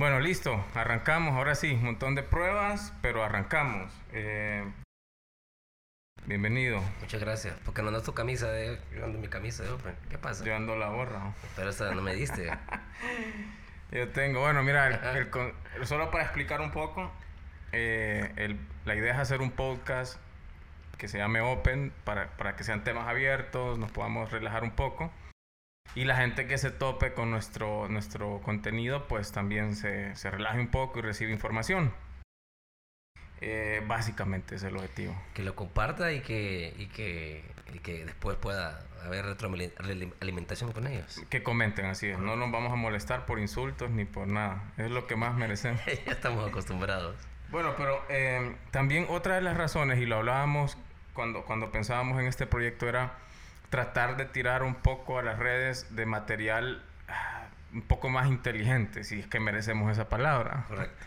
Bueno, listo, arrancamos. Ahora sí, un montón de pruebas, pero arrancamos. Eh, bienvenido. Muchas gracias. Porque no andas tu camisa de. Yo ando mi camisa de Open. ¿Qué pasa? Yo ando la borra. Pero esa no me diste. Yo tengo, bueno, mira, el- solo para explicar un poco, eh, el- la idea es hacer un podcast que se llame Open para, para que sean temas abiertos, nos podamos relajar un poco. Y la gente que se tope con nuestro, nuestro contenido, pues también se, se relaje un poco y recibe información. Eh, básicamente es el objetivo. que lo comparta y que, y que, y que después pueda haber retroalimentación con ellos. Que comenten, así es. No nos vamos a molestar por insultos ni por nada. Es lo que más merecemos. ya estamos acostumbrados. Bueno, pero eh, también otra de las razones, y lo hablábamos cuando, cuando pensábamos en este proyecto, era tratar de tirar un poco a las redes de material ah, un poco más inteligente, si es que merecemos esa palabra. Correcto.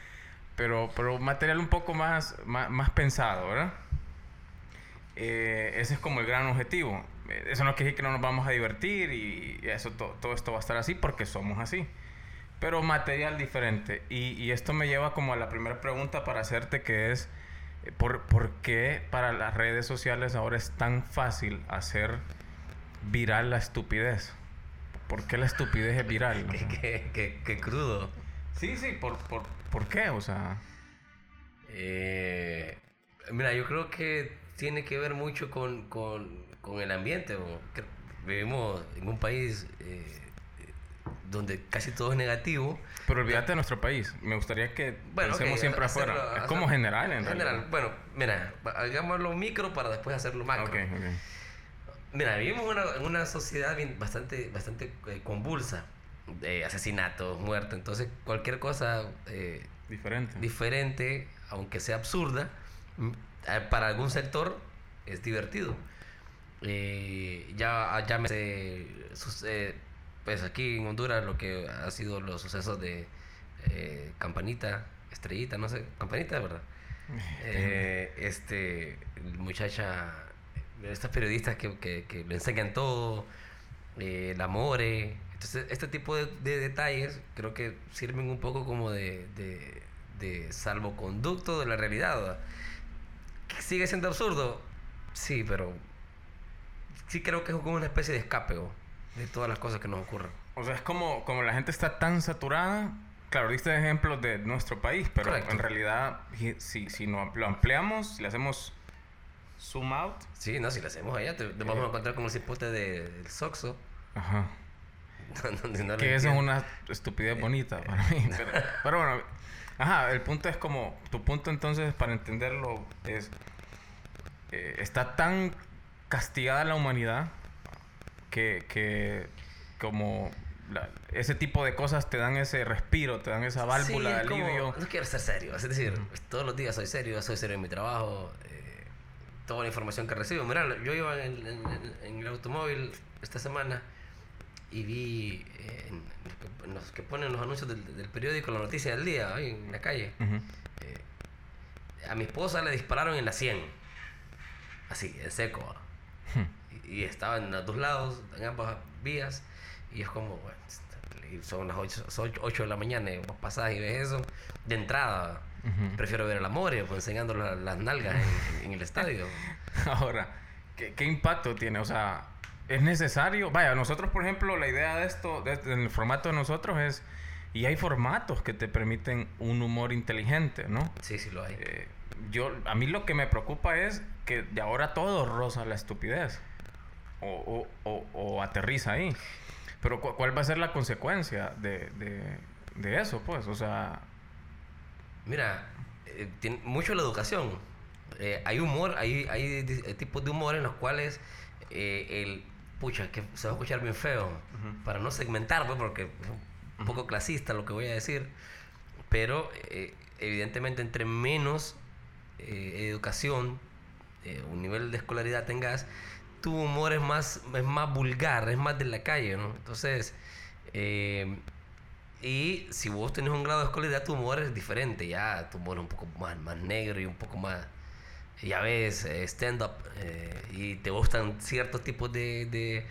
Pero, pero material un poco más, más, más pensado, ¿verdad? Eh, ese es como el gran objetivo. Eh, Eso no quiere decir que no nos vamos a divertir y eso to- todo esto va a estar así porque somos así. Pero material diferente. Y, y esto me lleva como a la primera pregunta para hacerte que es, eh, ¿por, por qué para las redes sociales ahora es tan fácil hacer viral la estupidez? ¿Por qué la estupidez es viral? Qué, sea, qué- qué- qué crudo. sí, sí, ¿por, por, ¿por qué? O sea... Eh, mira, yo creo que tiene que ver mucho con, con, con el ambiente. Vivimos en un país eh, donde casi todo es negativo. Pero olvídate de nuestro país. Me gustaría que Bueno, pensemos siempre hacerlo- afuera. Es como general, en general. realidad. Bueno, mira, va- hagámoslo micro para después hacerlo macro. Ok, ok. Mira, vivimos en una sociedad bastante, bastante eh, convulsa. de asesinatos, muertes. Entonces, cualquier cosa eh, Diferente. diferente, aunque sea absurda, mm, eh, para algún sector es divertido. Eh, ya llámese, sus- eh, pues aquí en Honduras lo que ha sido los sucesos de eh, Campanita, Estrellita, no sé, Campanita, ¿verdad? Este, muchacha, estas periodistas que, que, que le enseñan todo, eh, el amore. Entonces, este tipo de, de detalles creo que sirven un poco como de, de, de salvoconducto de la realidad. ¿verdad? ¿Que ¿Sigue siendo absurdo? Sí, pero sí creo que es como una especie de escape de todas las cosas que nos ocurren. O sea, es como, como la gente está tan saturada. Claro, diste ejemplos de nuestro país, pero Correcto. en realidad, si, si no lo ampliamos, si le hacemos zoom out. Sí, no, si lo hacemos allá, te, te vamos a encontrar como el cipote de- del Soxo. Ajá. donde no Que eso es una estupidez bonita para mí. Pero, pero bueno, ajá, el punto es como, tu punto entonces para entenderlo es, eh, está tan castigada la humanidad que, que como la- ese tipo de cosas te dan ese respiro, te dan esa válvula Sí, de es como, alivio. no quiero ser serio. Es decir, todos los días soy serio, soy serio en mi trabajo. eh, toda la información que recibo. Mira, yo iba en, en- en- el automóvil esta semana y vi eh, en, los que- ponen los anuncios del, del periódico, la noticia del día, ahí en la calle. Eh, a mi esposa le dispararon en la 100. Así, en seco. Hmm. y, y estaba en los dos lados, en ambas vías, y es como, bueno, son las 8, de la mañana, y vos pasás y ves eso, de entrada, Ujú. prefiero ver el amor, pues enseñando la- las nalgas en, en el estadio. Ahora, ¿qué, qué impacto tiene? O sea, es necesario. Vaya, nosotros, por ejemplo, la idea de esto, de, en el formato de nosotros es. Y hay formatos que te permiten un humor inteligente, ¿no? Sí, sí lo hay. Eh, yo, a mí lo que me preocupa es que de ahora todo roza la estupidez. O, o- o- o aterriza ahí. Pero cu- ¿cuál va a ser la consecuencia de, de- de eso, pues? O sea, Mira, eh, tiene mucho la educación. Eh, hay humor, hay, eh, tipos de humor en los cuales eh, el, pucha, que se va a escuchar bien feo, para no segmentar, pues, porque es un poco clasista lo que voy a decir, pero evidentemente entre menos educación, un nivel de escolaridad tengas, tu humor es más, es más vulgar, es más de la calle, ¿no? Entonces, eh, y si vos tenés un grado de escolaridad, tu humor es diferente, ya tu humor es un poco más, más negro y un poco más, ya ves, eh, stand-up, eh, y te gustan ciertos tipos de, de,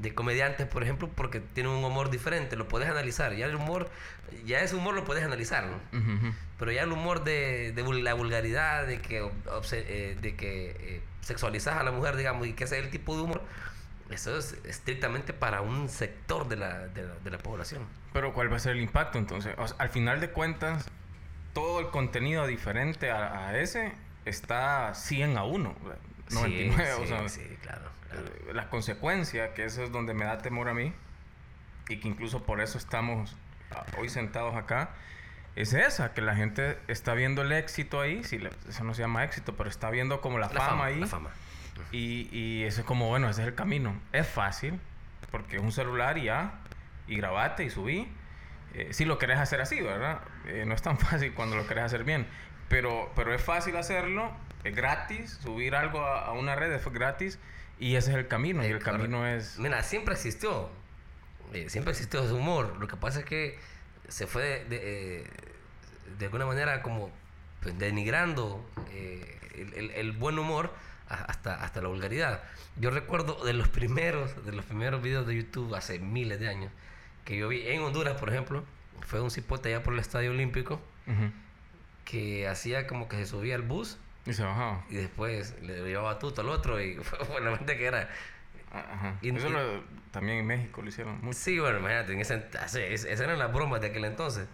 de comediantes, por ejemplo, porque tienen un humor diferente, lo puedes analizar. Ya el humor, ya ese humor lo puedes analizar, ¿no? Pero ya el humor de, de la vulgaridad, de que, eh, de que eh, sexualizas a la mujer, digamos, y que ese es el tipo de humor, eso es estrictamente para un sector de la, de la, de la población. Pero ¿cuál va a ser el impacto entonces? O sea, al final de cuentas, todo el contenido diferente a, a ese está 100 a 1. 99, sí, o sea, sí, claro, claro. eh, la consecuencia, que eso es donde me da temor a mí, y que incluso por eso estamos ah, hoy sentados acá, es esa, que la gente está viendo el éxito ahí, si le- eso no se llama éxito, pero está viendo como la, fama, ahí. La fama. Y, y eso es como, bueno, ese es el camino. Es fácil, porque es un celular y ya, y grabate y subí. Eh, si lo querés hacer así, ¿verdad? Eh, no es tan fácil cuando lo querés hacer bien. Pero, pero es fácil hacerlo, es gratis, subir algo a, a una red es gratis, y ese es el camino. y Eh, el camino es... Mira, siempre existió. eh, siempre existió ese humor. Lo que pasa es que se fue de, de, eh, de alguna manera como pues, denigrando eh, el, el- el buen humor hasta, hasta la vulgaridad. Yo recuerdo de los primeros, de los primeros videos de YouTube hace miles de años que yo vi en Honduras, por ejemplo, fue un cipote allá por el Estadio Olímpico que hacía como que se subía al bus Y se bajaba. y después le llevaba tuto al otro y fue la mente que era Ajá. Y- Eso lo- también en México lo hicieron mucho. Sí, bueno, imagínate, en ese, esas eran las bromas de aquel entonces.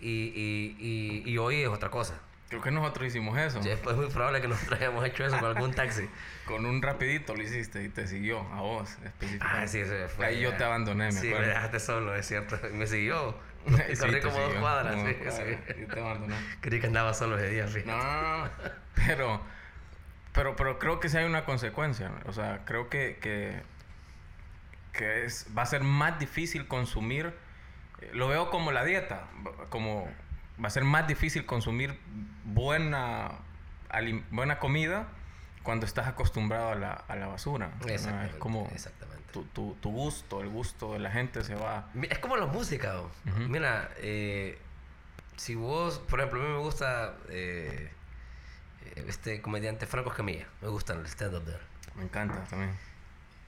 Y, y, y, y hoy es otra cosa. Creo que nosotros hicimos eso. Ya Es muy probable que nosotros hayamos hecho eso con algún taxi. Con un rapidito lo hiciste y te siguió a vos específicamente. Ah, sí, fue. Ahí yo te abandoné, me Sí, me acuerdo. dejaste solo, es cierto. Y me siguió. Y Sí, corrí como dos cuadras. como sí, cuadras, sí. y te abandonó. Creí que andaba solo ese día, fíjate. No. Pero, pero, pero creo que sí hay una consecuencia. O sea, creo que, que, que es, va a ser más difícil consumir. eh, Lo veo como la dieta. Como va a ser más difícil consumir buena, buena comida cuando estás acostumbrado a la, a la basura. ¿no? Exactamente. Es como exactamente. tu, tu, tu gusto, el gusto de la gente se va. Es como la música. Mira, eh, si vos, por ejemplo, a mí me gusta eh, este comediante Franco Escamilla. Me gusta el stand-up de él. Me encanta también.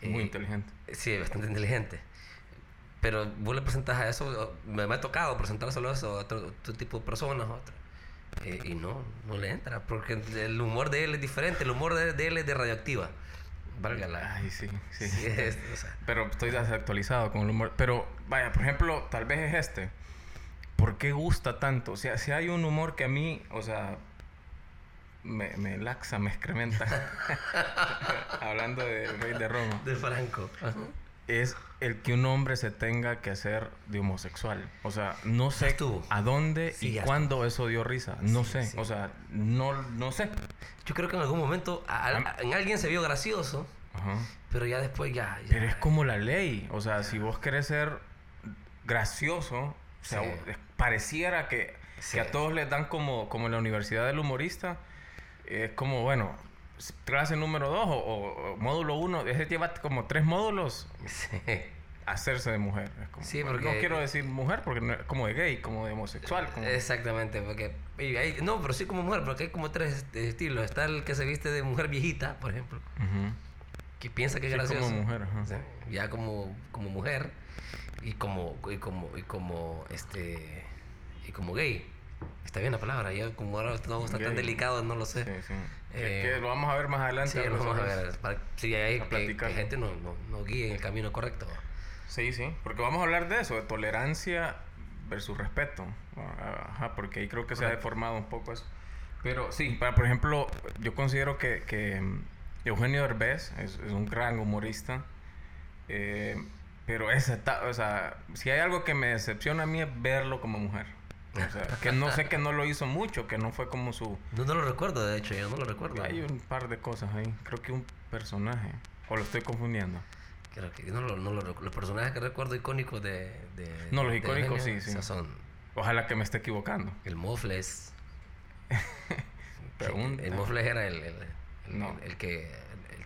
Muy Eh, inteligente. Sí, bastante inteligente. Pero vos le presentas a eso, me, me ha tocado presentárselo a eso a otro, otro tipo de personas, otro. Eh, y no, no le entra, porque el humor de él es diferente, el humor de, de él es de radioactiva. Valga la... Ay, sí, sí. Sí, es- o sea, Pero estoy desactualizado con el humor. Pero, vaya, por ejemplo, tal vez es este. ¿Por qué gusta tanto? O sea, si hay un humor que a mí, o sea, me, me laxa, me excrementa. Hablando de Rey de Roma. de Franco. Ajá. Es el que un hombre se tenga que hacer de homosexual. O sea, no sé estuvo. a dónde Sí, y cuándo eso dio risa. No Sí, sé. sí. O sea, no, no sé. Yo creo que en algún momento a- a- Am- en alguien se vio gracioso, Ajá. pero ya después ya... ya- Pero es como la ley. O sea, si vos querés ser gracioso, o sea, pareciera que, que a todos les dan como, como en la universidad del humorista. Es como, bueno, clase número 2 o, módulo 1. Ese lleva como tres módulos Sí. hacerse de mujer. Es como- Sí, porque- No quiero decir mujer porque no es como de gay, como de homosexual. Como, Exactamente, porque... hay- no, pero sí como mujer, porque hay como tres est- estilos. Está el que se viste de mujer viejita, por ejemplo. Ujú. que piensa que es Sí, como gracioso. mujer, ajá. Sí, Ya como, como mujer y como, y como, y como, este, y como gay. Está bien la palabra, ya como ahora no está tan Gay. delicado, no lo sé. Sí, sí. Eh, que, que lo vamos a ver más adelante. Sí, lo vamos a ver. Para, sí, hay a que, que gente no, no, no guíe en el camino correcto. Sí, sí, porque vamos a hablar de eso, de tolerancia versus respeto. Ajá, porque ahí creo que se ha Correcto. deformado un poco eso. Pero sí, para, por ejemplo, yo considero que, que, mm, Eugenio Derbez es, es un gran humorista. eh, pero esa o sea, si hay algo que me decepciona a mí es verlo como mujer. O sea, que no sé que no lo hizo mucho, que no fue como su... No, no lo recuerdo, de hecho, yo no lo recuerdo. Hay un par de cosas ahí. Creo que un personaje. O lo estoy confundiendo. Creo que no lo, no lo recu- Los personajes que recuerdo icónicos de, de No, los de icónicos sí, sí. son Ojalá que me esté equivocando. el Mofles. Pregunta. El Mofles era el, el, el- No. el que...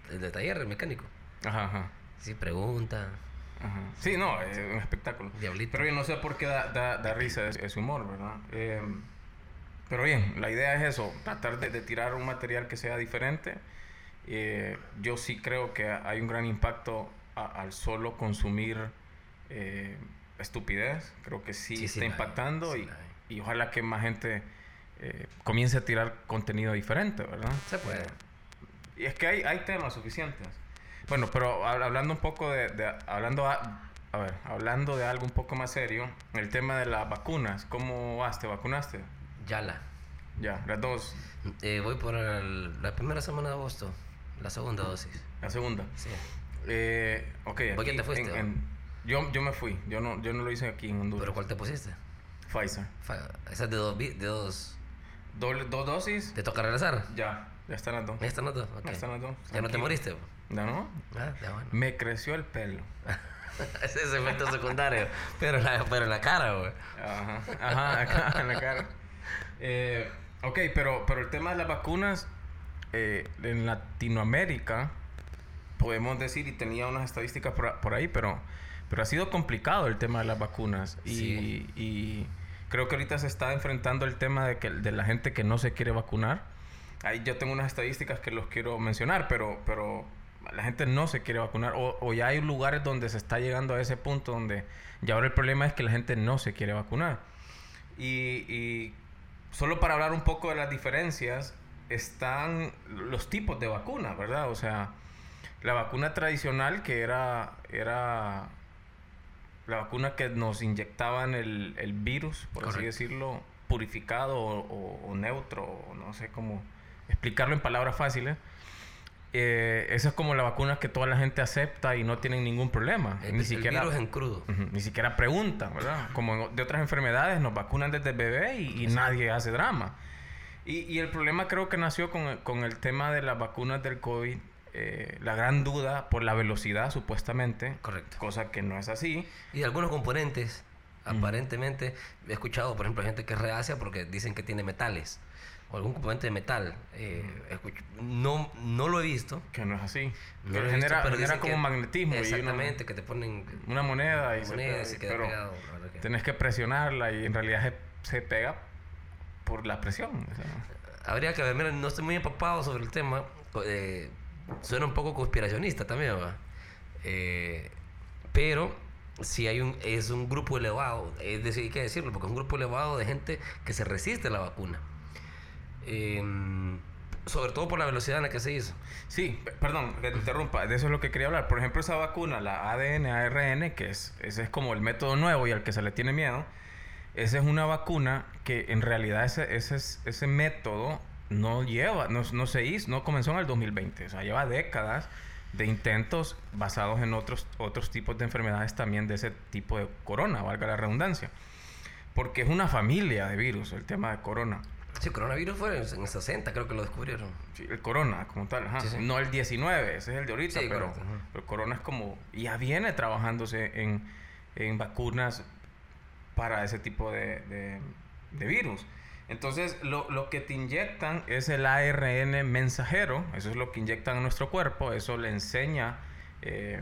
El, el de taller, el mecánico. Ajá, ajá. Sí, pregunta. Ajá. Sí, no, es un espectáculo. Diablito. Pero yo no sé por qué da, da, da risa ese, ese humor, ¿verdad? Eh, pero bien, la idea es eso, tratar de, de tirar un material que sea diferente. Eh, yo sí creo que hay un gran impacto al solo consumir eh, estupidez. Creo que sí, está impactando y, y, ojalá que más gente eh, comience a tirar contenido diferente, ¿verdad? Se puede. y es que hay, hay temas suficientes. Bueno, pero hablando un poco de, de hablando a, a ver, hablando de algo un poco más serio, el tema de las vacunas, ¿cómo vas? ¿Te vacunaste? Ya la. Ya, las dos. Eh, voy por la primera semana de agosto, la segunda dosis. La segunda. Sí. Eh, ok. ¿Por quién te fuiste? yo, yo me fui, yo no, yo no lo hice aquí en Honduras. ¿Pero cuál te pusiste? Pfizer. Esa es de dos, de dos... ¿Dos dosis? ¿Te toca regresar? Ya, ya están las dos. Ya están las dos, Ya están las dos. ¿Ya no te moriste? No, no. Ah, bueno. Me creció el pelo. Ese es efecto secundario. pero, la, pero en la cara, güey. Ajá, ajá, acá en la cara. Eh, ok, pero, pero el tema de las vacunas eh, en Latinoamérica, podemos decir, y tenía unas estadísticas por, ahí, pero, pero ha sido complicado el tema de las vacunas. Y, y creo que ahorita se está enfrentando el tema de, que, de la gente que no se quiere vacunar. Ahí yo tengo unas estadísticas que los quiero mencionar, pero, pero la gente no se quiere vacunar o, ya hay lugares donde se está llegando a ese punto donde ya ahora el problema es que la gente no se quiere vacunar. Y, solo para hablar un poco de las diferencias, están los tipos de vacunas, ¿verdad? O sea, la vacuna tradicional que era, era la vacuna que nos inyectaban el, virus, por así decirlo, purificado o, o neutro, no sé cómo explicarlo en palabras fáciles eh, esa es como la vacuna que toda la gente acepta y no tienen ningún problema. ni siquiera, virus en crudo. ni siquiera preguntan, ¿verdad? Como de otras enfermedades, nos vacunan desde bebé y, nadie hace drama. Y, el problema creo que nació con, con, el tema de las vacunas del COVID, eh, la gran duda por la velocidad, supuestamente. Correcto. Cosa que no es así. Y algunos componentes, aparentemente, he escuchado, por ejemplo, gente que es reacia porque dicen que tiene metales o algún componente de metal. Eh, no, no lo he visto. Que no es así. pero genera, genera como magnetismo. Exactamente, que te ponen una moneda y, se, queda pegado. Tenés que presionarla y en realidad se, pega por la presión. Habría que ver, mira, no estoy muy empapado sobre el tema. Eh, suena un poco conspiracionista también, ¿va? Eh, pero si hay un, es un grupo elevado, es decir, hay que decirlo, porque es un grupo elevado de gente que se resiste a la vacuna. Em, sobre todo por la velocidad en la que se hizo. Sí, perdón, que te interrumpa, de eso es lo que quería hablar. Por ejemplo, esa vacuna, la ADN, ARN, que es, ese es como el método nuevo y al que se le tiene miedo, esa es una vacuna que en realidad ese, ese, ese método no lleva, no, no se hizo, no comenzó en el 2020, o sea, lleva décadas de intentos basados en otros, otros tipos de enfermedades también de ese tipo de corona, valga la redundancia. Porque es una familia de virus el tema de corona. Sí, el coronavirus fue en el 60, creo que lo descubrieron. Sí, el corona, como tal, ajá. No el 19, ese es el de ahorita, pero, el corona es como. Ya viene trabajándose en, en vacunas para ese tipo de, de, virus. Entonces, lo, lo, que te inyectan es el ARN mensajero, eso es lo que inyectan a nuestro cuerpo, eso le enseña eh,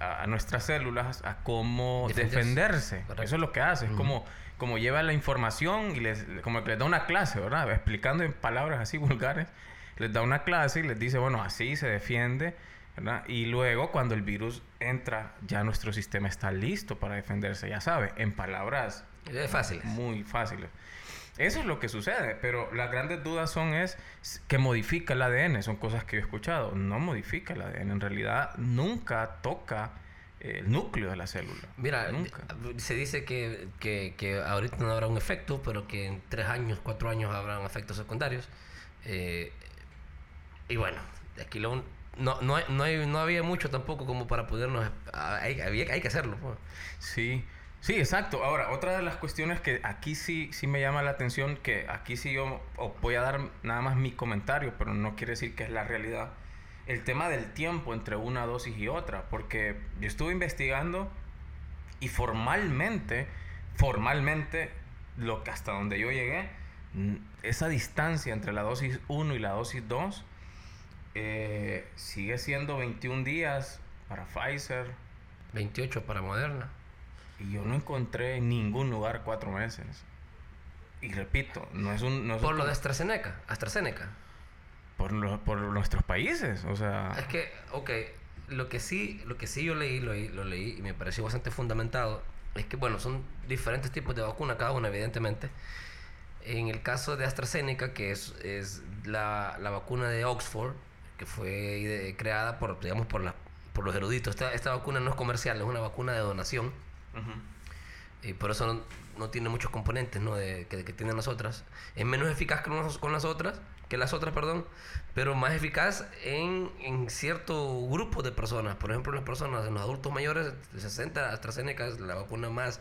a, nuestras células a cómo defenderse. Eso es lo que hace, es como como lleva la información y les, como que les da una clase, ¿verdad? Explicando en palabras así vulgares, les da una clase y les dice, bueno, así se defiende, ¿verdad? Y luego cuando el virus entra, ya nuestro sistema está listo para defenderse, ya sabe, en palabras fáciles. Muy fáciles. Eso es lo que sucede, pero las grandes dudas son es que modifica el ADN, son cosas que he escuchado, no modifica el ADN, en realidad nunca toca el núcleo de la célula. Mira, Nunca. se dice que, que, que, ahorita no habrá un efecto, pero que en tres años, cuatro años habrán efectos secundarios. Eh, y bueno, aquí lo, no, no, no, hay, no había mucho tampoco como para podernos... Hay, había, hay que hacerlo. Pues. Sí, sí, exacto. Ahora, otra de las cuestiones que aquí sí, sí me llama la atención, que aquí sí yo voy a dar nada más mi comentario, pero no quiere decir que es la realidad el tema del tiempo entre una dosis y otra, porque yo estuve investigando y formalmente, formalmente, lo que hasta donde yo llegué, esa distancia entre la dosis 1 y la dosis 2 eh, sigue siendo 21 días para Pfizer. 28 para Moderna. Y yo no encontré en ningún lugar cuatro meses. Y repito, no es un... Por lo de AstraZeneca. AstraZeneca por, por nuestros países, o sea... Es que, ok, lo que sí, lo que sí yo leí, lo, lo leí y me pareció bastante fundamentado, es que, bueno, son diferentes tipos de vacuna, cada una, evidentemente. En el caso de AstraZeneca, que es, es la, la vacuna de Oxford, que fue creada por, digamos, por, la, por los eruditos. Esta, esta vacuna no es comercial, es una vacuna de donación. Ujú. Y por eso no, no tiene muchos componentes ¿no? de, que, que tienen las otras. Es menos eficaz que, con las otras, que las otras, perdón, pero más eficaz en, en cierto grupo de personas. Por ejemplo, las personas, en los adultos mayores de 60, AstraZeneca es la vacuna más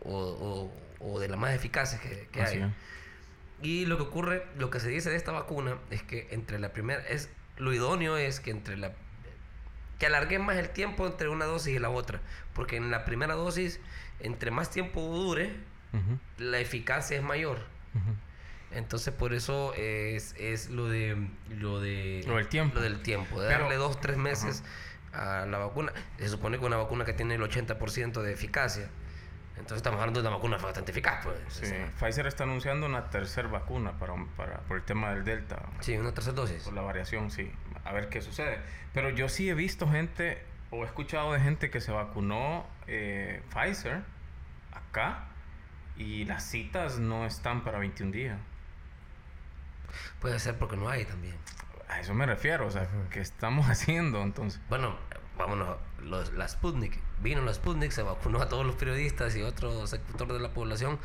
o, o- o de las más eficaces que, que hay. es. Y lo que ocurre, lo que se dice de esta vacuna es que entre la primera, es lo idóneo es que entre la que alarguen más el tiempo entre una dosis y la otra, porque en la primera dosis, entre más tiempo dure, la eficacia es mayor. Entonces por eso es, es lo de lo de Lo del tiempo. lo del tiempo, de Pero- darle dos tres meses a la vacuna. Se supone que una vacuna que tiene el 80% de eficacia. Entonces estamos hablando de una vacuna bastante eficaz, pues. Sí, Pfizer está anunciando una tercera vacuna para, para, por el tema del Delta. sí, una tercera dosis. Por la variación, sí. A ver qué sucede. Pero yo sí he visto gente, o he escuchado de gente que se vacunó eh, Pfizer acá y las citas no están para 21 días. Puede ser porque no hay también. A eso me refiero, o sea, ¿qué estamos haciendo entonces? Bueno, vámonos, los, la Sputnik. Vino la Sputnik, se vacunó a todos los periodistas y otros sectores de la población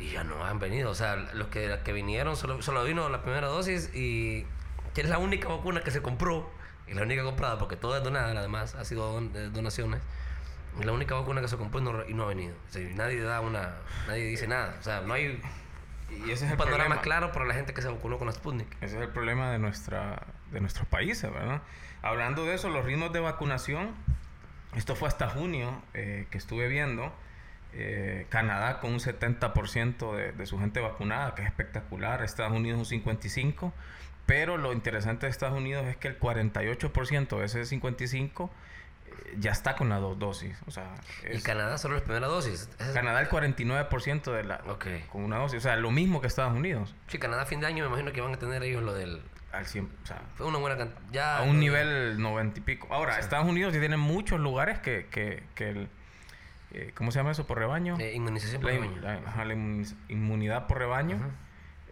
y ya no han venido. O sea, los que, que vinieron solo, solo vino la primera dosis y que es la única vacuna que se compró y la única comprada porque toda es donada, además, ha sido don- eh, donaciones. Es la única vacuna que se compró y no, y no ha venido. O sea, y nadie da una, nadie dice nada. O sea, no hay Y ese es un el panorama problema. claro para la gente que se vacunó con la Sputnik. Ese es el problema de, nuestra, de nuestros países, ¿verdad? Hablando de eso, los ritmos de vacunación, esto fue hasta junio eh, que estuve viendo, eh, Canadá con un 70% de, de su gente vacunada, que es espectacular, Estados Unidos un 55%, pero lo interesante de Estados Unidos es que el 48% de ese 55% eh, ya está con las dos dosis. O sea, Y es- Canadá solo la primera dosis. Canadá el 49% de la, con una dosis, o sea, lo mismo que Estados Unidos. Sí, Canadá a fin de año me imagino que van a tener ellos lo del... Al 100, o sea, Fue una buena cantidad. Ya a un nivel 90 y pico. Ahora, Estados Unidos sí tiene muchos lugares que, que, que el, eh, ¿cómo se llama eso? Por rebaño. eh, inmunización por la, rebaño. la- ajá, la inmuniz- inmunidad por rebaño.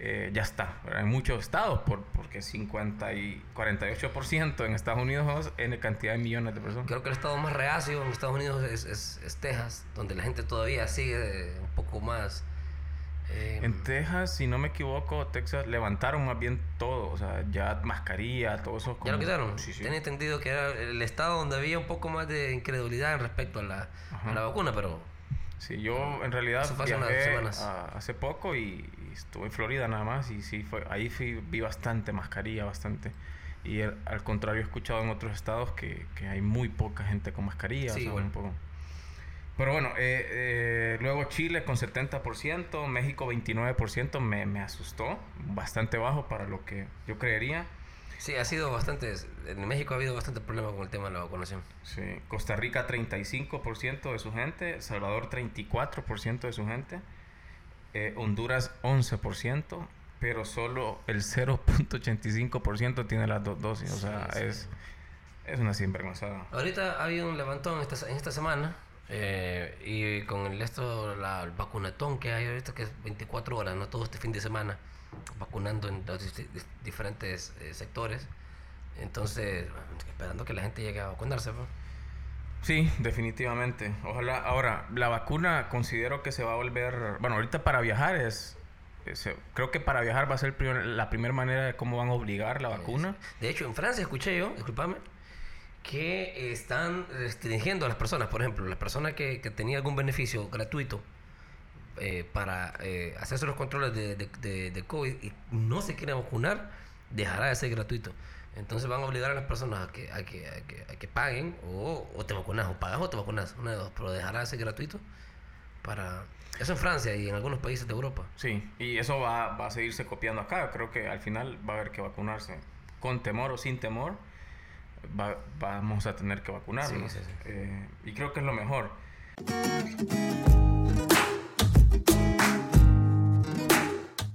Eh, ya está. En muchos estados, por, porque 50 y 48% en Estados Unidos en cantidad de millones de personas. Creo que el estado más reacio en Estados Unidos es, es, es Texas, donde la gente todavía sigue un poco más... eh, En Texas, si no me equivoco, Texas levantaron más bien todo, o sea, ya mascarilla, todo eso. ¿Ya lo como- quitaron? Sí, sí. Tenía entendido que era el estado donde había un poco más de incredulidad respecto a la, a la vacuna, pero Sí, yo en realidad viajé hace poco y, y estuve en Florida nada más y sí fue ahí fui- vi bastante mascarilla, bastante. Y el- al contrario he escuchado en otros estados que, que hay muy poca gente con mascarilla. Sí, o sea, bueno. un poco. Pero bueno, eh, eh, luego Chile con 70%, México 29%, me, me asustó, bastante bajo para lo que yo creería. sí, ha sido bastante... En México ha habido bastante problema con el tema de la vacunación. Sí. Costa Rica 35% de su gente, Salvador 34% de su gente, eh, Honduras 11%, pero solo el 0.85% tiene las dos dosis. O sea, Sí, sí. es, es una sinvergüenzada. Ahorita ha habido un levantón esta, en esta semana eh, y con el esto, la, el vacunatón que hay ahorita, que es 24 horas, no todo este fin de semana, vacunando en los diferentes eh, sectores. Entonces, bueno, esperando que la gente llegue a vacunarse. pues. Sí, definitivamente. Ojalá. Ahora, la vacuna considero que se va a volver. Bueno, ahorita para viajar es. es- creo que para viajar va a ser primer- la primera manera de cómo van a obligar la vacuna. De hecho, en Francia escuché yo, discúlpame, que están restringiendo a las personas. Por ejemplo, las personas que, que tenían algún beneficio gratuito eh, para eh, hacerse los controles de, de, de- de COVID y no se quieren vacunar, dejará de ser gratuito. Entonces van a obligar a las personas a que, a que, a que, a que paguen o, o te vacunas, o pagas o te vacunas, una de dos, pero dejará de ser gratuito para... Eso en Francia y en algunos países de Europa. Sí, y eso va, va a seguirse copiando acá. Creo que al final va a haber que vacunarse. Con temor o sin temor, va- vamos a tener que vacunarnos. Sí, sí, sí. Eh, y creo que es lo mejor.